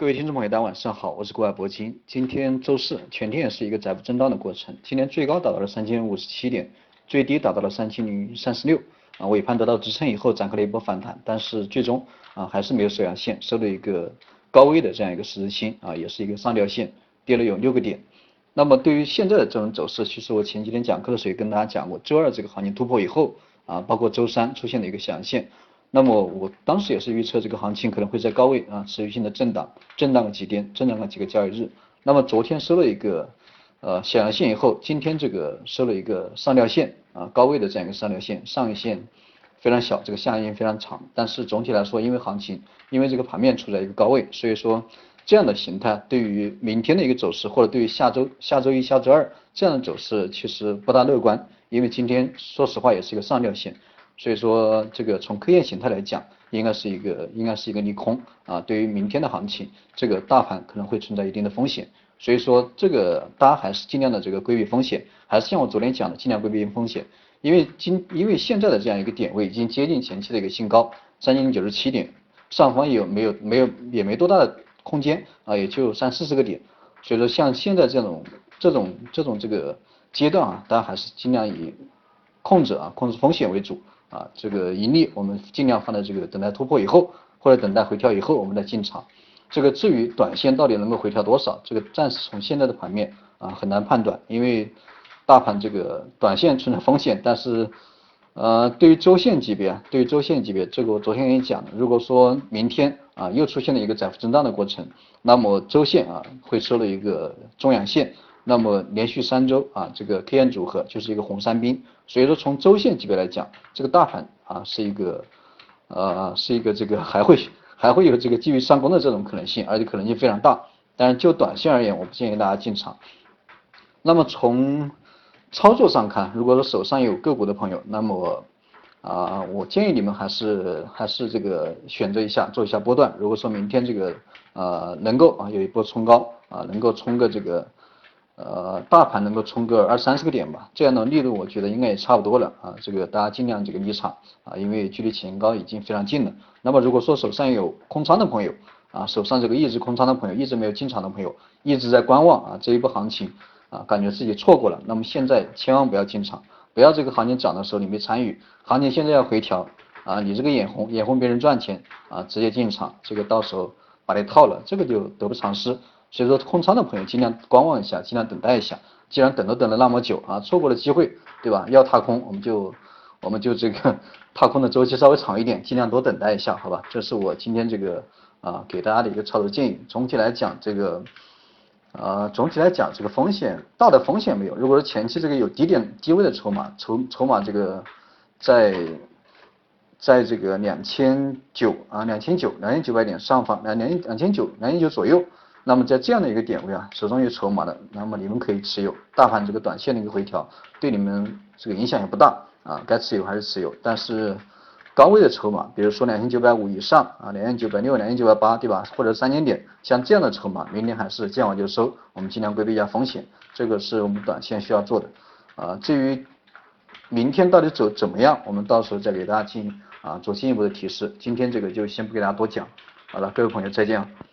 各位听众朋友，大家晚上好，我是国外铂金。今天周四，全天也是一个窄幅震荡的过程。今天最高达到了三千五十七点，最低达到了三千零三十六。啊，尾盘得到支撑以后，展开了一波反弹，但是最终啊还是没有收阳线，收了一个高位的这样一个十字星啊，也是一个上吊线，跌了有六个点。那么对于现在的这种走势，其实我前几天讲课的时候也跟大家讲过，周二这个行情突破以后啊，包括周三出现了一个阳线。那么我当时也是预测这个行情可能会在高位啊持续性的震荡，震荡个几天，震荡个几个交易日。那么昨天收了一个呃小阳线以后，今天这个收了一个上吊线啊高位的这样一个上吊线，上影线非常小，这个下影线非常长。但是总体来说，因为行情，因为这个盘面处在一个高位，所以说这样的形态对于明天的一个走势，或者对于下周下周一下周二这样的走势其实不大乐观，因为今天说实话也是一个上吊线。所以说，这个从 K 线形态来讲，应该是一个应该是一个利空啊。对于明天的行情，这个大盘可能会存在一定的风险。所以说，这个大家还是尽量的这个规避风险，还是像我昨天讲的，尽量规避风险。因为今因为现在的这样一个点位已经接近前期的一个新高三千零九十七点，上方有没有没有也没多大的空间啊，也就三四十个点。所以说，像现在这种这种这种这个阶段啊，大家还是尽量以控制啊控制风险为主。啊，这个盈利我们尽量放在这个等待突破以后，或者等待回调以后，我们再进场。这个至于短线到底能够回调多少，这个暂时从现在的盘面啊很难判断，因为大盘这个短线存在风险。但是呃，对于周线级别，对于周线级别，这个我昨天跟你讲了，如果说明天啊又出现了一个窄幅震荡的过程，那么周线啊会收了一个中阳线。那么连续三周啊，这个 K 线组合就是一个红三兵，所以说从周线级别来讲，这个大盘啊是一个呃是一个这个还会还会有这个继续上攻的这种可能性，而且可能性非常大。但是就短线而言，我不建议大家进场。那么从操作上看，如果说手上有个股的朋友，那么啊我建议你们还是还是这个选择一下做一下波段。如果说明天这个呃能够啊有一波冲高啊，能够冲个这个。呃，大盘能够冲个二三十个点吧，这样的力度我觉得应该也差不多了啊。这个大家尽量这个离场啊，因为距离前高已经非常近了。那么如果说手上有空仓的朋友啊，手上这个一直空仓的朋友，一直没有进场的朋友，一直在观望啊，这一波行情啊，感觉自己错过了。那么现在千万不要进场，不要这个行情涨的时候你没参与，行情现在要回调啊，你这个眼红眼红别人赚钱啊，直接进场，这个到时候把你套了，这个就得不偿失。所以说空仓的朋友尽量观望一下，尽量等待一下。既然等都等了那么久啊，错过了机会，对吧？要踏空，我们就我们就这个 踏空的周期稍微长一点，尽量多等待一下，好吧？这是我今天这个啊给大家的一个操作建议。总体来讲，这个呃总体来讲这个风险大的风险没有。如果说前期这个有低点低位的筹码，筹筹码这个在在这个两千九啊两千九两千九百点上方两两两千九两千九左右。那么在这样的一个点位啊，手中有筹码的，那么你们可以持有。大盘这个短线的一个回调，对你们这个影响也不大啊，该持有还是持有。但是高位的筹码，比如说两千九百五以上啊，两千九百六、两千九百八，对吧？或者三千点，像这样的筹码，明天还是见好就收，我们尽量规避一下风险。这个是我们短线需要做的啊。至于明天到底走怎么样，我们到时候再给大家进啊做进一步的提示。今天这个就先不给大家多讲，好了，各位朋友再见。